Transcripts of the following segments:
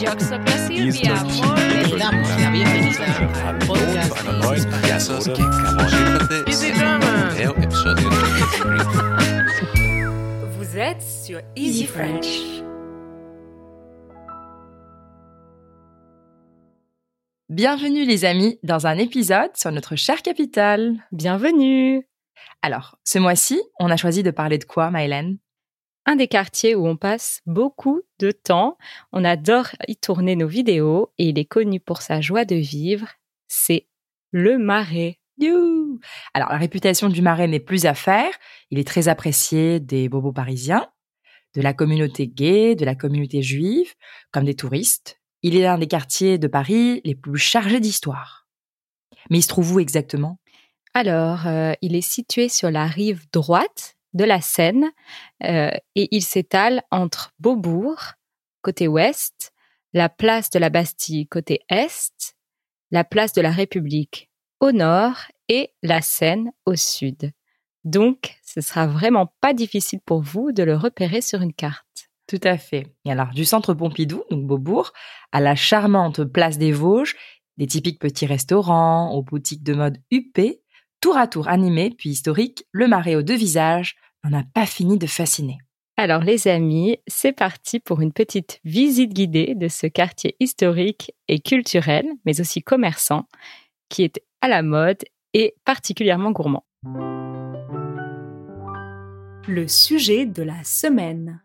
Yo soy Silvia. Le damos la bienvenida al podcast de Easy French. Easy Drama. É o episódio Vous êtes sur Easy French. Bienvenue les amis dans un épisode sur notre chère capitale. Bienvenue Alors, ce mois-ci, on a choisi de parler de quoi, Mylène Un des quartiers où on passe beaucoup de temps, on adore y tourner nos vidéos et il est connu pour sa joie de vivre, c'est le Marais. Alors, la réputation du Marais n'est plus à faire. Il est très apprécié des bobos parisiens, de la communauté gay, de la communauté juive, comme des touristes. Il est l'un des quartiers de Paris les plus chargés d'histoire. Mais il se trouve où exactement? Alors, euh, il est situé sur la rive droite de la Seine euh, et il s'étale entre Beaubourg, côté ouest, la place de la Bastille, côté est, la place de la République au nord et la Seine au sud. Donc, ce sera vraiment pas difficile pour vous de le repérer sur une carte. Tout à fait. Et alors, du centre Pompidou, donc Beaubourg, à la charmante place des Vosges, des typiques petits restaurants, aux boutiques de mode huppées, tour à tour animé puis historique, le Marais aux deux visages n'en a pas fini de fasciner. Alors les amis, c'est parti pour une petite visite guidée de ce quartier historique et culturel, mais aussi commerçant, qui est à la mode et particulièrement gourmand. Le sujet de la semaine.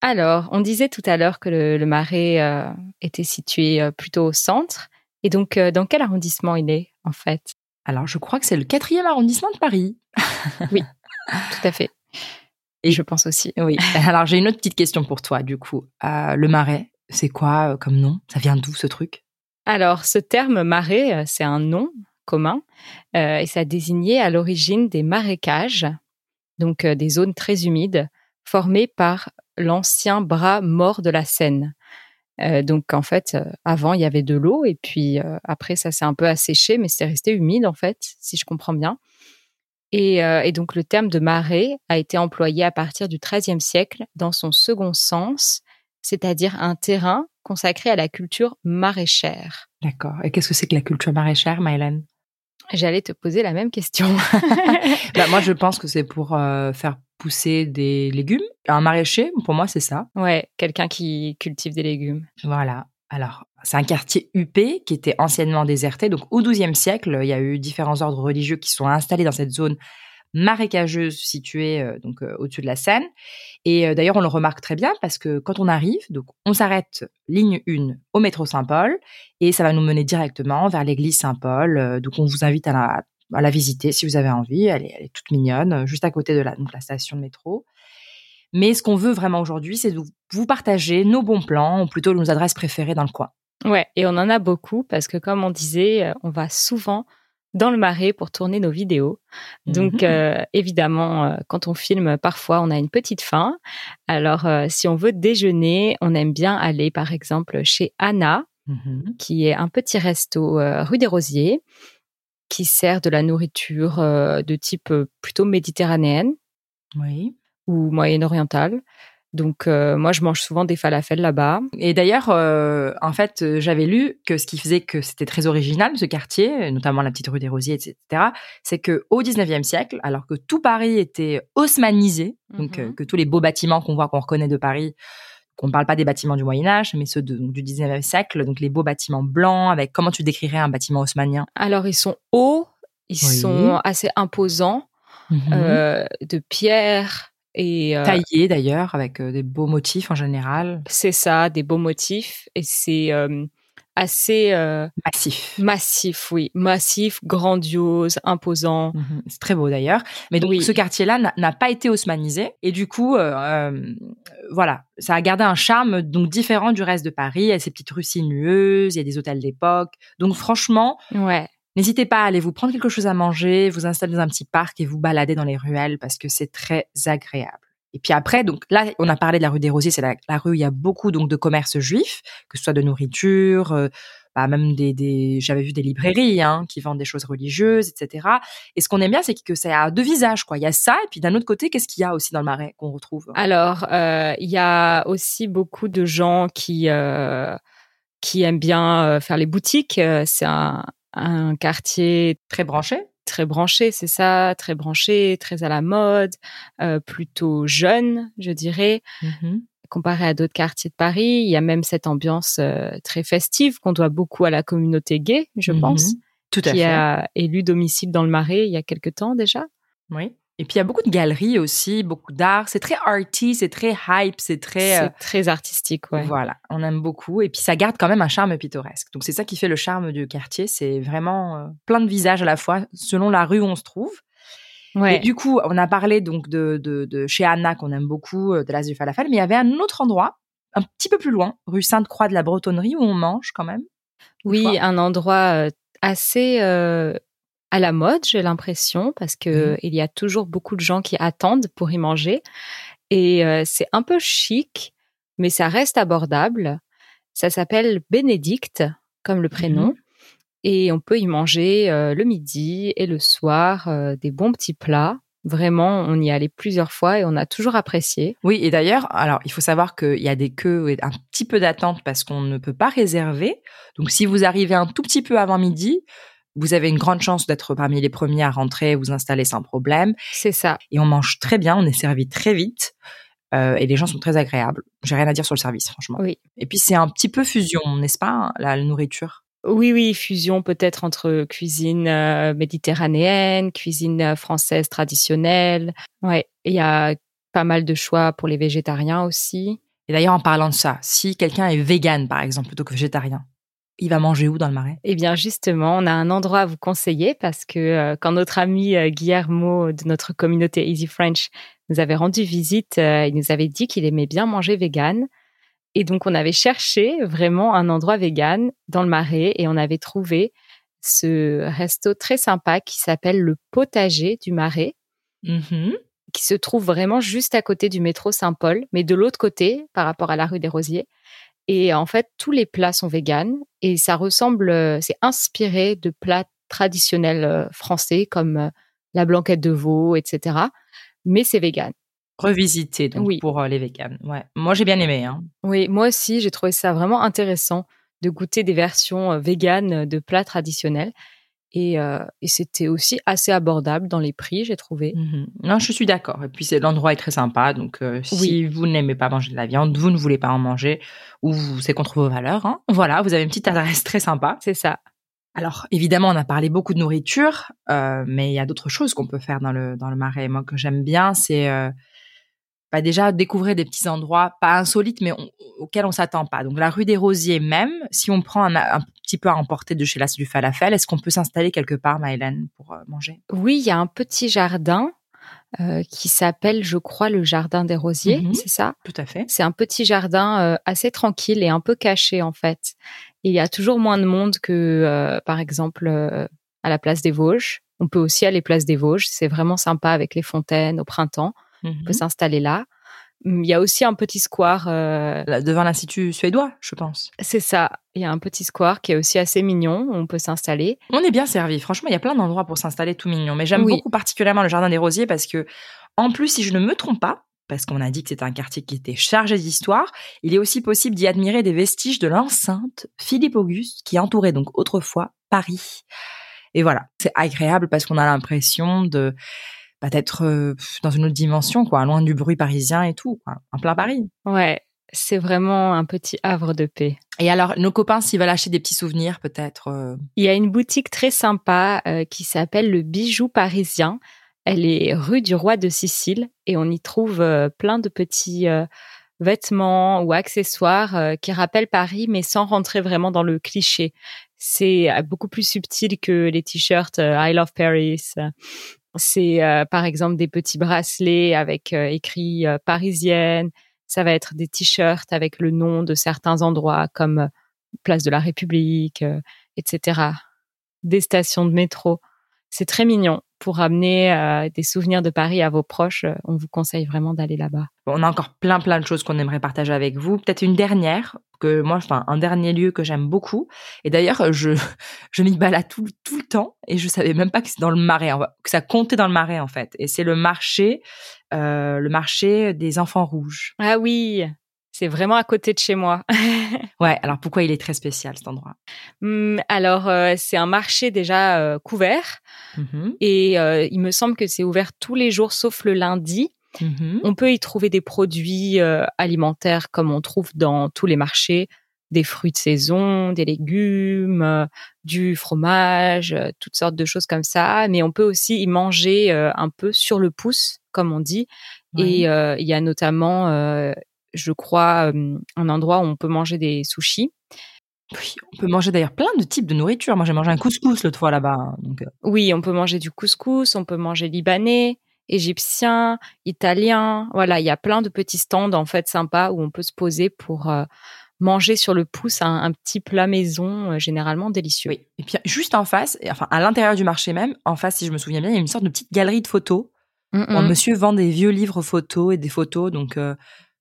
Alors, on disait tout à l'heure que le, le Marais euh, était situé euh, plutôt au centre. Et donc, euh, dans quel arrondissement il est, en fait? Alors, je crois que c'est le quatrième arrondissement de Paris. Tout à fait. Et je pense aussi. Oui. Alors, j'ai une autre petite question pour toi, du coup. Euh, le Marais, c'est quoi euh, comme nom? Ça vient d'où ce truc? Alors, ce terme marais, euh, c'est un nom commun euh, et ça désignait à l'origine des marécages, donc des zones très humides formées par l'ancien bras mort de la Seine. Donc, en fait, avant, il y avait de l'eau et puis après, ça s'est un peu asséché, mais c'est resté humide, en fait, si je comprends bien. Et, euh, et donc, le terme de marais a été employé à partir du XIIIe siècle dans son second sens, c'est-à-dire un terrain consacré à la culture maraîchère. D'accord. Et qu'est-ce que c'est que la culture maraîchère, Mylène J'allais te poser la même question. bah, Moi, je pense que c'est pour euh, faire pousser des légumes. Un maraîcher, pour moi, c'est ça. ouais, quelqu'un qui cultive des légumes. Voilà. Alors, c'est un quartier huppé qui était anciennement déserté. Donc, au XIIe siècle, il y a eu différents ordres religieux qui sont installés dans cette zone marécageuse située euh, donc euh, au-dessus de la Seine. Et euh, d'ailleurs, on le remarque très bien parce que quand on arrive, donc on s'arrête ligne 1 au métro Saint-Paul et ça va nous mener directement vers l'église Saint-Paul. Donc, on vous invite à la, visiter si vous avez envie. Elle est, toute mignonne, juste à côté de la, donc, la station de métro. Mais ce qu'on veut vraiment aujourd'hui, c'est de vous partager nos bons plans, ou plutôt nos adresses préférées dans le coin. Ouais, et on en a beaucoup parce que comme on disait, euh, on va souvent dans le marais pour tourner nos vidéos. Donc Mhm. euh, évidemment, euh, quand on filme, parfois on a une petite faim. Alors euh, si on veut déjeuner, on aime bien aller par exemple chez Anna, Mhm. qui est un petit resto rue des Rosiers, qui sert de la nourriture de type plutôt méditerranéenne Oui. ou moyenne-orientale. Donc euh, moi, je mange souvent des falafels là-bas. Et d'ailleurs, euh, en fait, j'avais lu que ce qui faisait que c'était très original ce quartier, notamment la petite rue des Rosiers, etc., c'est que au 19e siècle, alors que tout Paris était haussmanisé, donc Mhm. euh, que tous les beaux bâtiments qu'on voit, qu'on reconnaît de Paris, qu'on ne parle pas des bâtiments du Moyen Âge, mais ceux de- donc, du 19e siècle, donc les beaux bâtiments blancs, avec comment tu décrirais un bâtiment haussmanien Alors ils sont hauts, ils Oui. sont assez imposants, Mhm. de pierre et euh, Taillés d'ailleurs, avec euh, des beaux motifs en général, c'est ça, des beaux motifs et c'est euh, assez euh, massifs. massif, oui, massif, grandiose, imposant. Mhm. C'est très beau d'ailleurs. Mais donc Oui. ce quartier-là n'a- n'a pas été haussmanisé et du coup, euh, euh, voilà, ça a gardé un charme donc différent du reste de Paris. Il y a ces petites rues sinueuses, il y a des hôtels d'époque. Donc franchement, Ouais. N'hésitez pas à aller vous prendre quelque chose à manger, vous installer dans un petit parc et vous balader dans les ruelles parce que c'est très agréable. Et puis après, donc là, on a parlé de la rue des Rosiers, c'est la, rue où il y a beaucoup donc de commerces juifs, que ce soit de nourriture, euh, bah, même des, des j'avais vu des librairies hein, qui vendent des choses religieuses, etc. Et ce qu'on aime bien, c'est que ça a deux visages, quoi. Il y a ça, et puis d'un autre côté, qu'est-ce qu'il y a aussi dans le Marais qu'on retrouve? Alors, euh, il y a aussi beaucoup de gens qui euh, qui aiment bien euh, faire les boutiques. C'est un, un quartier Très branché. très branché, c'est ça, très branché, très à la mode, euh, plutôt jeune, je dirais. Mhm. comparé à d'autres quartiers de Paris. Il y a même cette ambiance euh, très festive qu'on doit beaucoup à la communauté gay, je Mhm. pense, Tout à qui fait. a élu domicile dans le Marais il y a quelque temps déjà. Oui. Et puis il y a beaucoup de galeries aussi, beaucoup d'art. C'est très arty, c'est très hype, c'est très. euh, C'est très artistique, ouais. Voilà, on aime beaucoup. Et puis ça garde quand même un charme pittoresque. Donc c'est ça qui fait le charme du quartier. C'est vraiment euh, plein de visages à la fois selon la rue où on se trouve. Ouais. Et du coup, on a parlé donc de, de, de chez Anna qu'on aime beaucoup, euh, de l'As du Falafel, mais il y avait un autre endroit, un petit peu plus loin, rue Sainte-Croix de la Bretonnerie, où on mange quand même. Oui, un endroit euh, assez euh, à la mode, j'ai l'impression, parce que Mhm. il y a toujours beaucoup de gens qui attendent pour y manger. Et euh, c'est un peu chic, mais ça reste abordable. Ça s'appelle Bénédicte, comme le prénom. Mhm. Et on peut y manger euh, le midi et le soir euh, des bons petits plats. Vraiment, on y allait plusieurs fois et on a toujours apprécié. Oui, et d'ailleurs, alors il faut savoir qu'il y a des queues et un petit peu d'attente parce qu'on ne peut pas réserver. Donc si vous arrivez un tout petit peu avant midi, vous avez une grande chance d'être parmi les premiers à rentrer, vous installer sans problème. C'est ça. Et on mange très bien, on est servi très vite. euh, et les gens sont très agréables. J'ai rien à dire sur le service, franchement. Oui. Et puis c'est un petit peu fusion, n'est-ce pas, la nourriture? Oui, oui, fusion peut-être entre cuisine euh, méditerranéenne, cuisine euh, française traditionnelle. Ouais, il y a pas mal de choix pour les végétariens aussi. Et d'ailleurs, en parlant de ça, si quelqu'un est vegan, par exemple, plutôt que végétarien, il va manger où dans le marais? Eh bien, justement, on a un endroit à vous conseiller parce que euh, quand notre ami euh, Guillermo de notre communauté Easy French nous avait rendu visite, euh, il nous avait dit qu'il aimait bien manger vegan. Et donc, on avait cherché vraiment un endroit vegan dans le Marais et on avait trouvé ce resto très sympa qui s'appelle le Potager du Marais, Mhm. qui se trouve vraiment juste à côté du métro Saint-Paul, mais de l'autre côté par rapport à la rue des Rosiers. Et en fait, tous les plats sont véganes et ça ressemble, euh, c'est inspiré de plats traditionnels euh, français comme euh, la blanquette de veau, etc. Mais c'est vegan. Revisité donc Oui. pour les véganes. Ouais. Moi, j'ai bien aimé. Hein. Oui, moi aussi, j'ai trouvé ça vraiment intéressant de goûter des versions véganes de plats traditionnels. Et, euh, et c'était aussi assez abordable dans les prix, j'ai trouvé. Mhm. Non, je suis d'accord. Et puis l'endroit est très sympa. Donc euh, si Oui. vous n'aimez pas manger de la viande, vous ne voulez pas en manger, ou c'est contre vos valeurs, hein, voilà, vous avez une petite adresse très sympa. C'est ça. Alors évidemment, on a parlé beaucoup de nourriture, euh, mais il y a d'autres choses qu'on peut faire dans le dans le marais. Moi que j'aime bien, c'est bah, déjà découvrir des petits endroits pas insolites, mais on- auxquels on s'attend pas. Donc la rue des Rosiers même, si on prend un, un petit peu à emporter de chez l'As du Falafel, est-ce qu'on peut s'installer quelque part, Maëlène, pour euh, manger? Oui, il y a un petit jardin euh, qui s'appelle, je crois, le jardin des rosiers, Mhm. c'est ça? Tout à fait. C'est un petit jardin euh, assez tranquille et un peu caché en fait. Et il y a toujours moins de monde que, euh, par exemple, à la place des Vosges. On peut aussi aller place des Vosges. C'est vraiment sympa avec les fontaines au printemps. On Mhm. peut s'installer là. Il y a aussi un petit square. euh, devant l'institut suédois, je pense. c'est ça. Il y a un petit square qui est aussi assez mignon. où On peut s'installer. On est bien servi. Franchement, il y a plein d'endroits pour s'installer tout mignon. Mais j'aime Oui. beaucoup particulièrement le jardin des Rosiers parce que, en plus, si je ne me trompe pas, parce qu'on a dit que c'était un quartier qui était chargé d'histoire, il est aussi possible d'y admirer des vestiges de l'enceinte Philippe Auguste qui entourait donc autrefois Paris. Et voilà, c'est agréable parce qu'on a l'impression de bah, d'être euh, dans une autre dimension, quoi, loin du bruit parisien et tout, quoi, en plein Paris. Ouais, c'est vraiment un petit havre de paix. Et alors, nos copains, s'ils veulent acheter des petits souvenirs, peut-être. euh, Il y a une boutique très sympa euh, qui s'appelle le Bijou Parisien. Elle est rue du Roi de Sicile et on y trouve euh, plein de petits vêtements ou accessoires qui rappellent Paris mais sans rentrer vraiment dans le cliché. C'est beaucoup plus subtil que les t-shirts I Love Paris. C'est euh, par exemple des petits bracelets avec euh, écrit euh, parisienne. Ça va être des t-shirts avec le nom de certains endroits comme euh, Place de la République, etc. Des stations de métro. C'est très mignon. Pour amener des souvenirs de Paris à vos proches, on vous conseille vraiment d'aller là-bas. On a encore plein plein de choses qu'on aimerait partager avec vous. Peut-être une dernière que moi, enfin, un dernier lieu que j'aime beaucoup. Et d'ailleurs, je, je m'y balade tout, tout le temps et je savais même pas que c'est dans le marais, que ça comptait dans le marais, en fait. Et c'est le marché, euh, le marché des enfants rouges. Ah oui, c'est vraiment à côté de chez moi. ouais, alors pourquoi il est très spécial cet endroit? Hum, Alors, euh, c'est un marché déjà euh, couvert Mhm, et il me semble que c'est ouvert tous les jours sauf le lundi. Mhm. On peut y trouver des produits euh, alimentaires comme on trouve dans tous les marchés, des fruits de saison, des légumes, euh, du fromage, euh, toutes sortes de choses comme ça. Mais on peut aussi y manger un peu sur le pouce, comme on dit. Ouais. Et il y a notamment, je crois, un endroit où on peut manger des sushis. Oui, on peut manger d'ailleurs plein de types de nourriture. Moi, j'ai mangé un couscous l'autre fois là-bas. hein, Donc, Oui, on peut manger du couscous, on peut manger libanais, égyptien, italien. Voilà, il y a plein de petits stands en fait sympas où on peut se poser pour euh, manger sur le pouce un, un petit plat maison euh, généralement délicieux. oui. Et puis, juste en face, et enfin, à l'intérieur du marché même, en face, si je me souviens bien, il y a une sorte de petite galerie de photos. Mm, où un mm. monsieur vend des vieux livres photos et des photos. Donc, euh,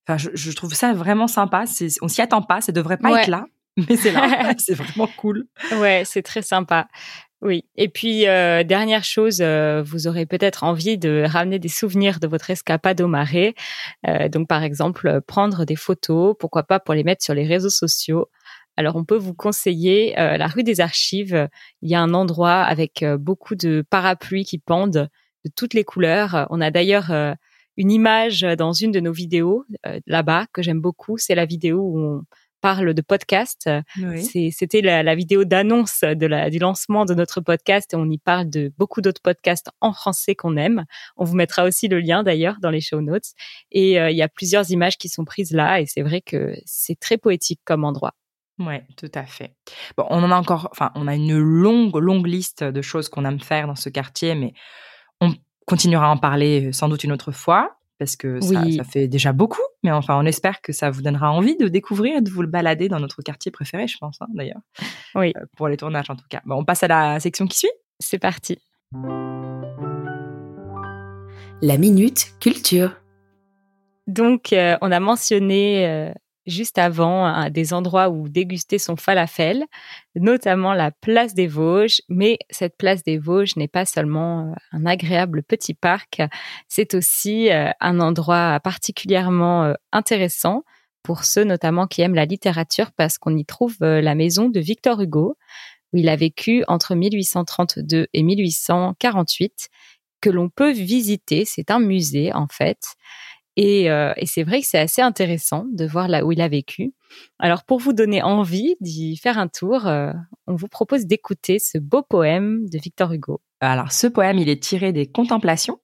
enfin, je, je trouve ça vraiment sympa. On s'y attend pas. Ça devrait pas Ouais. être là. Mais c'est là. c'est vraiment cool. Ouais, c'est très sympa. Oui. Et puis, euh, dernière chose, euh, vous aurez peut-être envie de ramener des souvenirs de votre escapade au marais. Euh, donc, par exemple, euh, prendre des photos, pourquoi pas pour les mettre sur les réseaux sociaux. Alors, on peut vous conseiller euh, la rue des Archives. Il y a un endroit avec euh, beaucoup de parapluies qui pendent de toutes les couleurs. On a d'ailleurs une image dans une de nos vidéos là-bas que j'aime beaucoup. C'est la vidéo où on parle de podcast. C'était la, la vidéo d'annonce de la, du lancement de notre podcast et on y parle de beaucoup d'autres podcasts en français qu'on aime. On vous mettra aussi le lien d'ailleurs dans les show notes. Et euh, il y a plusieurs images qui sont prises là et c'est vrai que c'est très poétique comme endroit. Ouais, tout à fait. Bon, on en a encore, enfin, on a une longue, longue liste de choses qu'on aime faire dans ce quartier, mais on continuera à en parler euh, sans doute une autre fois parce que ça, Oui. ça fait déjà beaucoup. Mais enfin, on espère que ça vous donnera envie de découvrir et de vous le balader dans notre quartier préféré, je pense, hein, d'ailleurs. Oui. Euh, pour les tournages, en tout cas. Bon, on passe à la section qui suit. C'est parti. La minute culture. Donc, euh, on a mentionné euh, juste avant hein, des endroits où déguster son falafel, notamment la place des Vosges. Mais cette place des Vosges n'est pas seulement euh, un agréable petit parc, c'est aussi euh, un endroit particulièrement euh, intéressant pour ceux notamment qui aiment la littérature parce qu'on y trouve la maison de Victor Hugo, où il a vécu entre 1832 et 1848, que l'on peut visiter. C'est un musée en fait. Et, euh, et c'est vrai que c'est assez intéressant de voir là où il a vécu. Alors pour vous donner envie d'y faire un tour, euh, on vous propose d'écouter ce beau poème de Victor Hugo. Alors, ce poème, il est tiré des Contemplations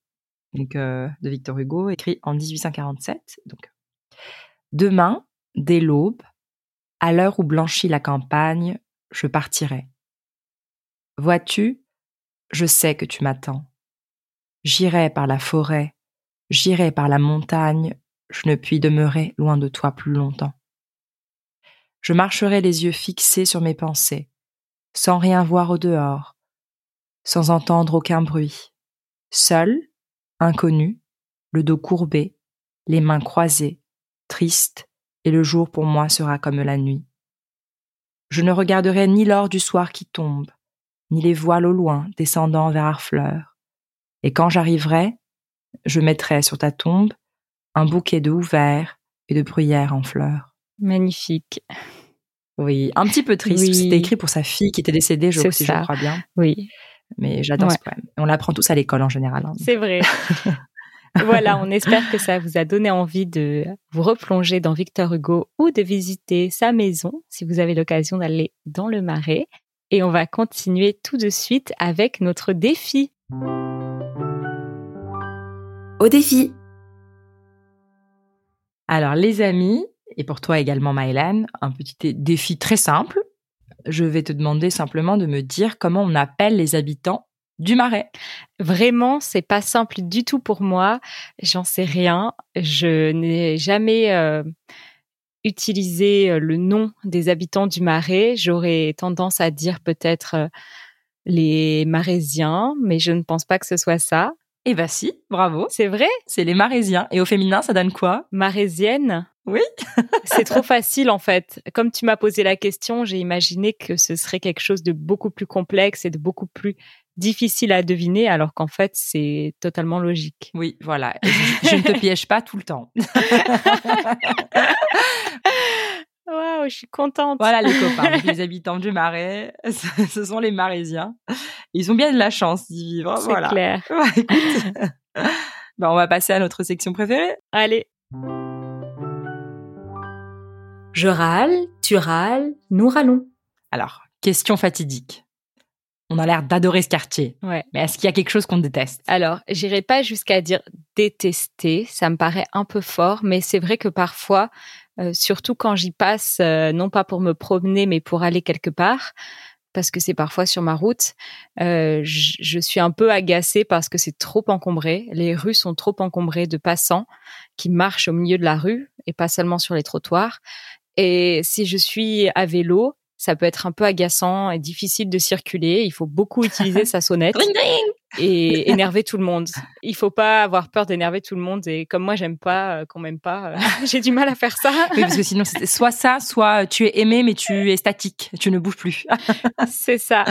euh, de Victor Hugo, écrit en 1847. Donc, Demain, dès l'aube, à l'heure où blanchit la campagne, je partirai. Vois-tu, je sais que tu m'attends. J'irai par la forêt, j'irai par la montagne, je ne puis demeurer loin de toi plus longtemps. Je marcherai les yeux fixés sur mes pensées, sans rien voir au dehors, sans entendre aucun bruit, seul, inconnu, le dos courbé, les mains croisées, triste, et le jour pour moi sera comme la nuit. Je ne regarderai ni l'or du soir qui tombe, ni les voiles au loin descendant vers Harfleur. Et quand j'arriverai, je mettrai sur ta tombe un bouquet de houverts et de bruyères en fleurs. Magnifique. Oui, un petit peu triste. Oui. C'était écrit pour sa fille qui était décédée, je, si je crois bien. Oui, Mais j'adore Ouais. ce poème. On l'apprend tous à l'école en général. hein. c'est vrai. voilà, on espère que ça vous a donné envie de vous replonger dans Victor Hugo ou de visiter sa maison si vous avez l'occasion d'aller dans le Marais. Et on va continuer tout de suite avec notre défi. Au défi. Alors, les amis, et pour toi également, Maëlan, un petit dé- défi très simple. Je vais te demander simplement de me dire comment on appelle les habitants du Marais. Vraiment, c'est pas simple du tout pour moi. J'en sais rien. Je n'ai jamais euh, utilisé euh, le nom des habitants du Marais. J'aurais tendance à dire peut-être euh, les Marésiens, mais je ne pense pas que ce soit ça. Eh bah si, bravo. C'est vrai C'est les Marésiens. Et au féminin, ça donne quoi? Marésienne? Oui. c'est trop facile en fait. Comme tu m'as posé la question, j'ai imaginé que ce serait quelque chose de beaucoup plus complexe et de beaucoup plus difficile à deviner, alors qu'en fait, c'est totalement logique. Oui, voilà. Je, je ne te piège pas tout le temps. Waouh, je suis contente. Voilà les copains, les habitants du Marais, ce sont les Marésiens. Ils ont bien de la chance d'y vivre. C'est Voilà. clair. Écoute. Ben, on va passer à notre section préférée. Allez. Je râle, tu râles, nous râlons. Alors, question fatidique. On a l'air d'adorer ce quartier. Ouais. Mais est-ce qu'il y a quelque chose qu'on déteste? Alors, j'irai pas jusqu'à dire détester, ça me paraît un peu fort, mais c'est vrai que parfois, euh, surtout quand j'y passe, euh, non pas pour me promener, mais pour aller quelque part, parce que c'est parfois sur ma route, euh, je je suis un peu agacée parce que c'est trop encombré. Les rues sont trop encombrées de passants qui marchent au milieu de la rue et pas seulement sur les trottoirs. Et si je suis à vélo, ça peut être un peu agaçant et difficile de circuler. Il faut beaucoup utiliser sa sonnette et énerver tout le monde. Il faut pas avoir peur d'énerver tout le monde. Et comme moi, j'aime pas euh, qu'on m'aime pas, euh, j'ai du mal à faire ça. Oui, parce que sinon, c'est soit ça, soit tu es aimé, mais tu es statique. Tu ne bouges plus. c'est ça.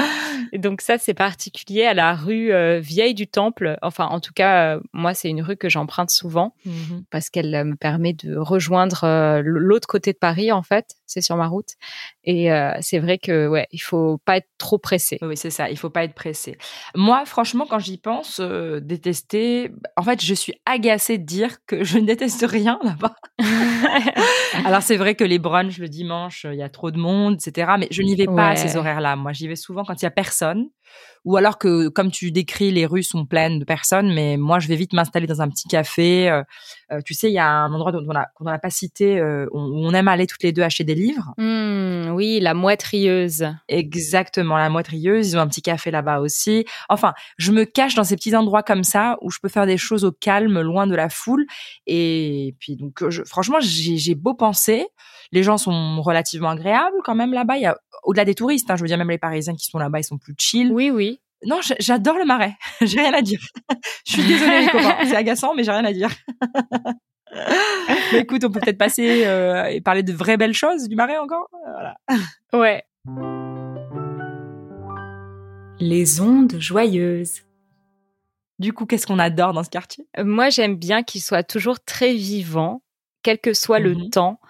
Et donc ça, c'est particulier à la rue euh, Vieille du Temple. Enfin, en tout cas, euh, moi, c'est une rue que j'emprunte souvent parce qu'elle euh, me permet de rejoindre l'autre côté de Paris. En fait, c'est sur ma route. Et c'est vrai que ouais, il faut pas être trop pressé. Oui, c'est ça. Il faut pas être pressé. Moi, franchement, quand j'y pense, euh, détester. En fait, je suis agacée de dire que je ne déteste rien là-bas. Alors, c'est vrai que les brunchs le dimanche, il y a trop de monde, etc. Mais je n'y vais pas à ces horaires-là. Moi, j'y vais souvent quand il y a personne. Ou alors que, comme tu décris, les rues sont pleines de personnes. Mais moi, je vais vite m'installer dans un petit café. Euh, euh, tu sais, il y a un endroit dont on a- qu'on n'a pas cité, euh, où on aime aller toutes les deux acheter des livres. Hmm, oui, la mouette rieuse. Exactement, la moitrieuse, ils ont un petit café là-bas aussi. Enfin, je me cache dans ces petits endroits comme ça où je peux faire des choses au calme, loin de la foule. Et puis donc, je, franchement, j'ai beau penser, les gens sont relativement agréables quand même là-bas. Il y a au-delà des touristes, hein, je veux dire même les Parisiens qui sont là-bas, ils sont plus chill. Oui, oui. Non, j'adore le Marais. j'ai rien à dire. je suis désolée les copains, c'est agaçant, mais j'ai rien à dire. mais écoute, on peut peut-être passer euh, et parler de vraies belles choses du Marais encore. Voilà. Ouais. Les ondes joyeuses. Du coup, qu'est-ce qu'on adore dans ce quartier? Euh, Moi, j'aime bien qu'il soit toujours très vivant, quel que soit le Mhm. temps,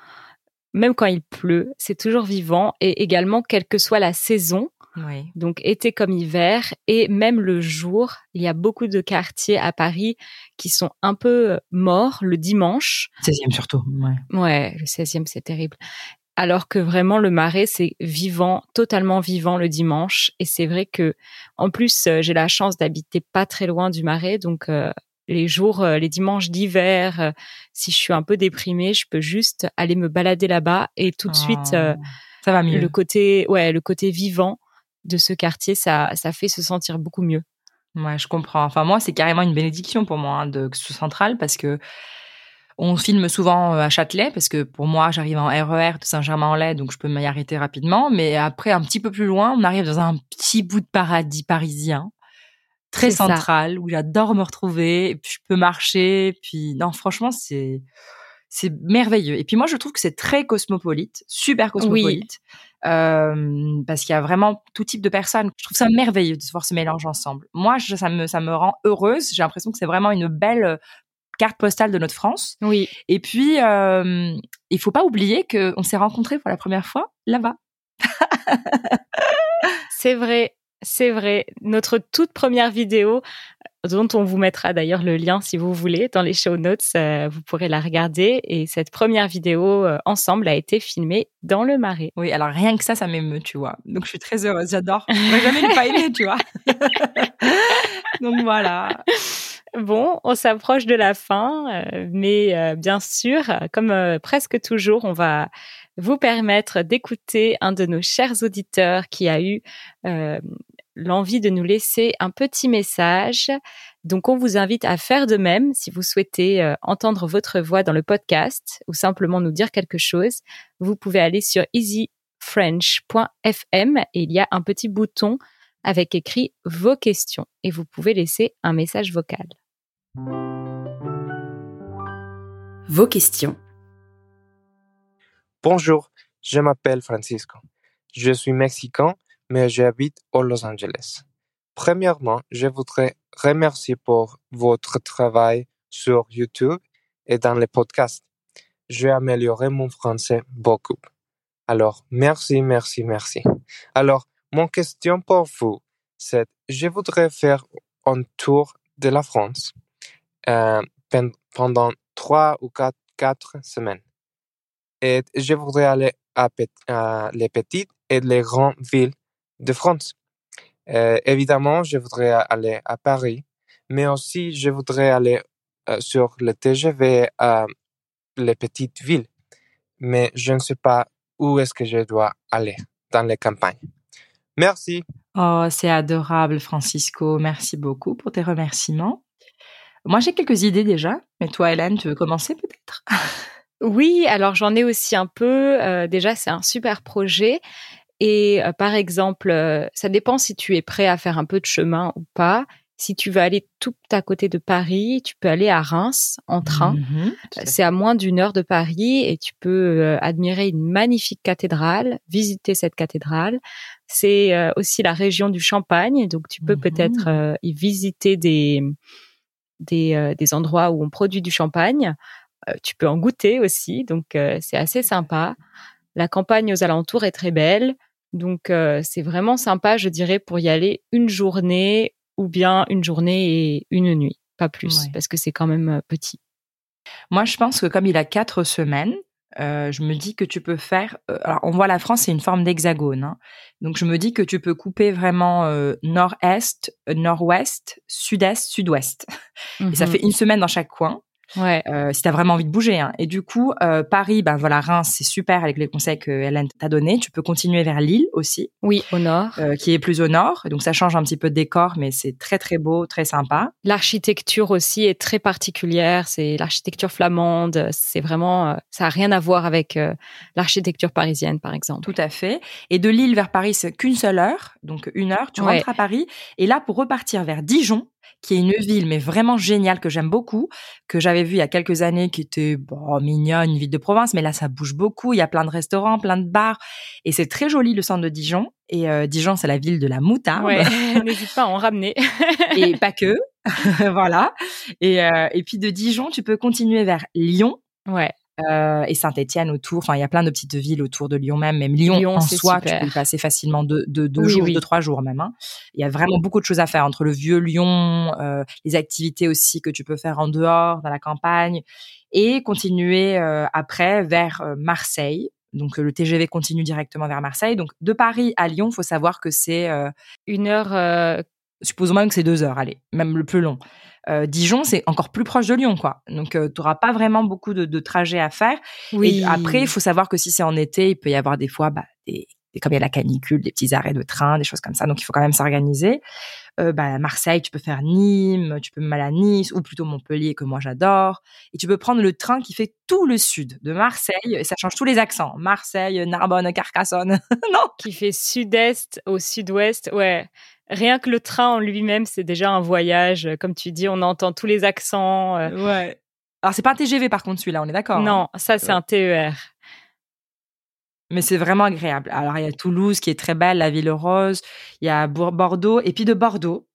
même quand il pleut, c'est toujours vivant, et également quelle que soit la saison, Oui. donc été comme hiver, et même le jour, il y a beaucoup de quartiers à Paris qui sont un peu euh, morts le dimanche. 16e surtout. Ouais. Ouais, le 16e, c'est terrible. Alors que vraiment, le marais, c'est vivant, totalement vivant le dimanche. Et c'est vrai que, en plus, euh, j'ai la chance d'habiter pas très loin du marais. Donc, euh, les jours, euh, les dimanches d'hiver, euh, si je suis un peu déprimée, je peux juste aller me balader là-bas. Et tout de suite, euh, Oh, ça va mieux. le côté, ouais, le côté vivant de ce quartier, ça, ça fait se sentir beaucoup mieux. Ouais, je comprends. Enfin, moi, c'est carrément une bénédiction pour moi hein, de soit central parce que on filme souvent à Châtelet parce que pour moi, j'arrive en RER de Saint-Germain-en-Laye, donc je peux m'y arrêter rapidement. Mais après, un petit peu plus loin, on arrive dans un petit bout de paradis parisien, très C'est ça. central, où j'adore me retrouver. Et puis, je peux marcher. Puis, non, franchement, c'est c'est merveilleux. Et puis moi, je trouve que c'est très cosmopolite, super cosmopolite, euh, parce qu'il y a vraiment tout type de personnes. Je trouve ça merveilleux de voir ce mélange ensemble. Moi, je- ça me ça me rend heureuse. J'ai l'impression que c'est vraiment une belle euh, carte postale de notre France. Oui, Et puis, euh, il faut pas oublier que on s'est rencontrés pour la première fois là-bas. c'est vrai. C'est vrai. Notre toute première vidéo, euh, dont on vous mettra d'ailleurs le lien si vous voulez dans les show notes, euh, vous pourrez la regarder. Et cette première vidéo euh, ensemble a été filmée dans le marais. Oui, alors rien que ça, ça m'émeut, tu vois. Donc je suis très heureuse, j'adore. J'aurais jamais ne pas aimer, tu vois. Donc voilà. Bon, on s'approche de la fin, euh, mais bien sûr, comme presque toujours, on va vous permettre d'écouter un de nos chers auditeurs qui a eu euh, l'envie de nous laisser un petit message. Donc, on vous invite à faire de même si vous souhaitez euh, entendre votre voix dans le podcast ou simplement nous dire quelque chose. Vous pouvez aller sur easyfrench.fm et il y a un petit bouton avec écrit vos questions et vous pouvez laisser un message vocal. Vos questions. Bonjour, je m'appelle Francisco. Je suis mexicain, mais j'habite aux Los Angeles. Premièrement, je voudrais remercier pour votre travail sur YouTube et dans les podcasts. J'ai amélioré mon français beaucoup. Alors, merci, merci, merci. Alors, mon question pour vous, c'est, je voudrais faire un tour de la France euh, pendant trois ou quatre, quatre semaines. Et je voudrais aller à, à les petites et les grandes villes de France. Euh, évidemment, je voudrais aller à Paris, mais aussi je voudrais aller euh, sur le TGV à les petites villes. Mais je ne sais pas où est-ce que je dois aller dans les campagnes. Merci. Oh, c'est adorable, Francisco. Merci beaucoup pour tes remerciements. Moi, j'ai quelques idées déjà, mais toi, Hélène, tu veux commencer peut-être? Oui, alors j'en ai aussi un peu. Euh, déjà, c'est un super projet. Et euh, par exemple, euh, ça dépend si tu es prêt à faire un peu de chemin ou pas. Si tu veux aller tout à côté de Paris, tu peux aller à Reims en train. Mhm, c'est à moins d'une heure de Paris et tu peux admirer une magnifique cathédrale, visiter cette cathédrale. C'est aussi la région du Champagne, donc tu peux Mhm. peut-être y visiter des des, des endroits où on produit du champagne. tu peux en goûter aussi, donc c'est assez sympa. La campagne aux alentours est très belle. Donc c'est vraiment sympa, je dirais, pour y aller une journée ou bien une journée et une nuit, pas plus, Ouais. parce que c'est quand même petit. Moi, je pense que comme il a quatre semaines, euh, je me dis que tu peux faire. euh, alors, on voit la France, c'est une forme d'hexagone. hein. Donc, je me dis que tu peux couper vraiment euh, nord-est, euh, nord-ouest, sud-est, sud-ouest. Et ça Mhm. fait une semaine dans chaque coin. Ouais, euh, si tu as vraiment envie de bouger. Hein. Et du coup, euh, Paris, ben voilà, Reims, c'est super avec les conseils que Hélène t'a donné. Tu peux continuer vers Lille aussi, oui, au nord. euh, qui est plus au nord. Donc ça change un petit peu de décor, mais c'est très très beau, très sympa. L'architecture aussi est très particulière. C'est l'architecture flamande. C'est vraiment, euh, ça a rien à voir avec euh, l'architecture parisienne, par exemple. Tout à fait. Et de Lille vers Paris, c'est qu'une seule heure, donc une heure. Tu Ouais. rentres à Paris. Et là, pour repartir vers Dijon, qui est une ville mais vraiment géniale que j'aime beaucoup, que j'avais vu il y a quelques années, qui était bon, mignonne, une ville de province, mais là ça bouge beaucoup. Il y a plein de restaurants, plein de bars, et c'est très joli le centre de Dijon. Et euh, Dijon, c'est la ville de la moutarde. Ouais, n'hésite pas à en ramener. et pas que. voilà. Et, euh, et puis de Dijon, tu peux continuer vers Lyon. Ouais, euh, et Saint-Étienne autour. Enfin, il y a plein de petites villes autour de Lyon même. Même Lyon, Lyon, en soi, super. tu peux y passer facilement deux, deux, deux Oui, jours, oui. deux, trois jours même. hein. Il y a vraiment beaucoup de choses à faire entre le vieux Lyon, euh, les activités aussi que tu peux faire en dehors, dans la campagne, et continuer euh, après vers Marseille. Donc le TGV continue directement vers Marseille. Donc de Paris à Lyon, faut savoir que c'est une heure. supposons même que c'est deux heures, allez, même le plus long. Euh, Dijon, c'est encore plus proche de Lyon, quoi. Donc, tu n'auras pas vraiment beaucoup de, de trajets à faire. oui. Et après, il faut savoir que si c'est en été, il peut y avoir des fois, bah, des, des- comme il y a la canicule, des petits arrêts de train, des choses comme ça. Donc, il faut quand même s'organiser. Euh, bah, Marseille, tu peux faire Nîmes, tu peux même aller à Nice, ou plutôt Montpellier, que moi j'adore. Et tu peux prendre le train qui fait tout le sud de Marseille, et ça change tous les accents. Marseille, Narbonne, Carcassonne. non qui fait sud-est au sud-ouest. Ouais. Rien que le train en lui-même, c'est déjà un voyage. Comme tu dis, on entend tous les accents. euh. Ouais. Alors, c'est pas un TGV par contre, celui-là, on est d'accord hein Non, ça, c'est un TER. Mais c'est vraiment agréable. Alors, il y a Toulouse qui est très belle, la ville rose. Il y a Bordeaux. Et puis de Bordeaux,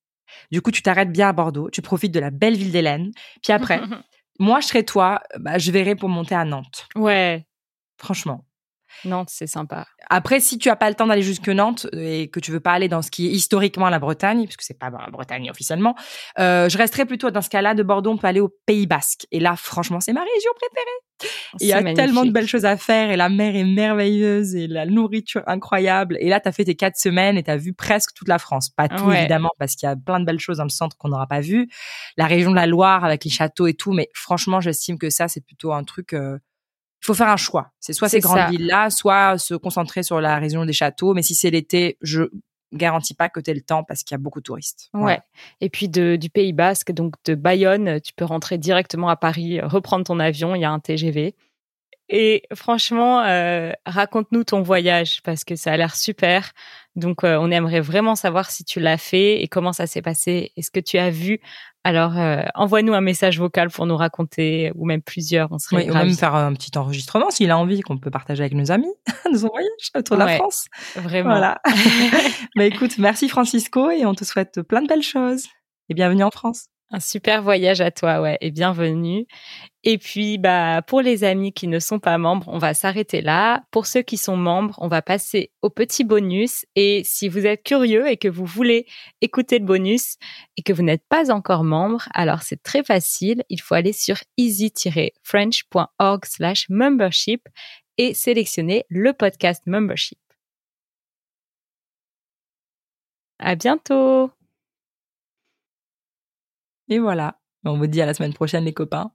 du coup, tu t'arrêtes bien à Bordeaux. Tu profites de la belle ville d'Hélène. Puis après, moi, je serais toi, bah, je verrais pour monter à Nantes. ouais. Franchement. Nantes, c'est sympa. Après, si tu as pas le temps d'aller jusque Nantes et que tu veux pas aller dans ce qui est historiquement la Bretagne, puisque c'est pas la Bretagne officiellement, euh, je resterais plutôt dans ce cas-là de Bordeaux. On peut aller au Pays Basque. Et là, franchement, c'est ma région préférée. Il y a tellement de belles choses à faire et la mer est merveilleuse et la nourriture incroyable. Et là, tu as fait tes quatre semaines et tu as vu presque toute la France. Pas tout, Ouais. évidemment, parce qu'il y a plein de belles choses dans le centre qu'on n'aura pas vu. La région de la Loire avec les châteaux et tout. Mais franchement, j'estime que ça, c'est plutôt un truc... euh, il faut faire un choix. C'est soit ces grandes villes-là, soit se concentrer sur la région des châteaux. Mais si c'est l'été, je garantis pas que tu le temps parce qu'il y a beaucoup de touristes. Ouais. Et puis de, du Pays Basque, donc de Bayonne, tu peux rentrer directement à Paris, reprendre ton avion, il y a un TGV. Et franchement, euh, raconte-nous ton voyage parce que ça a l'air super. Donc, euh, on aimerait vraiment savoir si tu l'as fait et comment ça s'est passé et ce que tu as vu. Alors, euh, envoie-nous un message vocal pour nous raconter ou même plusieurs. On serait Oui, ou même faire un petit enregistrement s'il a envie qu'on peut partager avec nos amis de son voyage autour de la. France. Vraiment. Voilà. bah écoute, merci Francisco et on te souhaite plein de belles choses. Et bienvenue en France. Un super voyage à toi, ouais, et bienvenue. Et puis, bah, pour les amis qui ne sont pas membres, on va s'arrêter là. Pour ceux qui sont membres, on va passer au petit bonus. Et si vous êtes curieux et que vous voulez écouter le bonus et que vous n'êtes pas encore membre, alors c'est très facile. Il faut aller sur easy-french.org slash membership et sélectionner le podcast membership. À bientôt! Et voilà. On vous dit à la semaine prochaine les copains.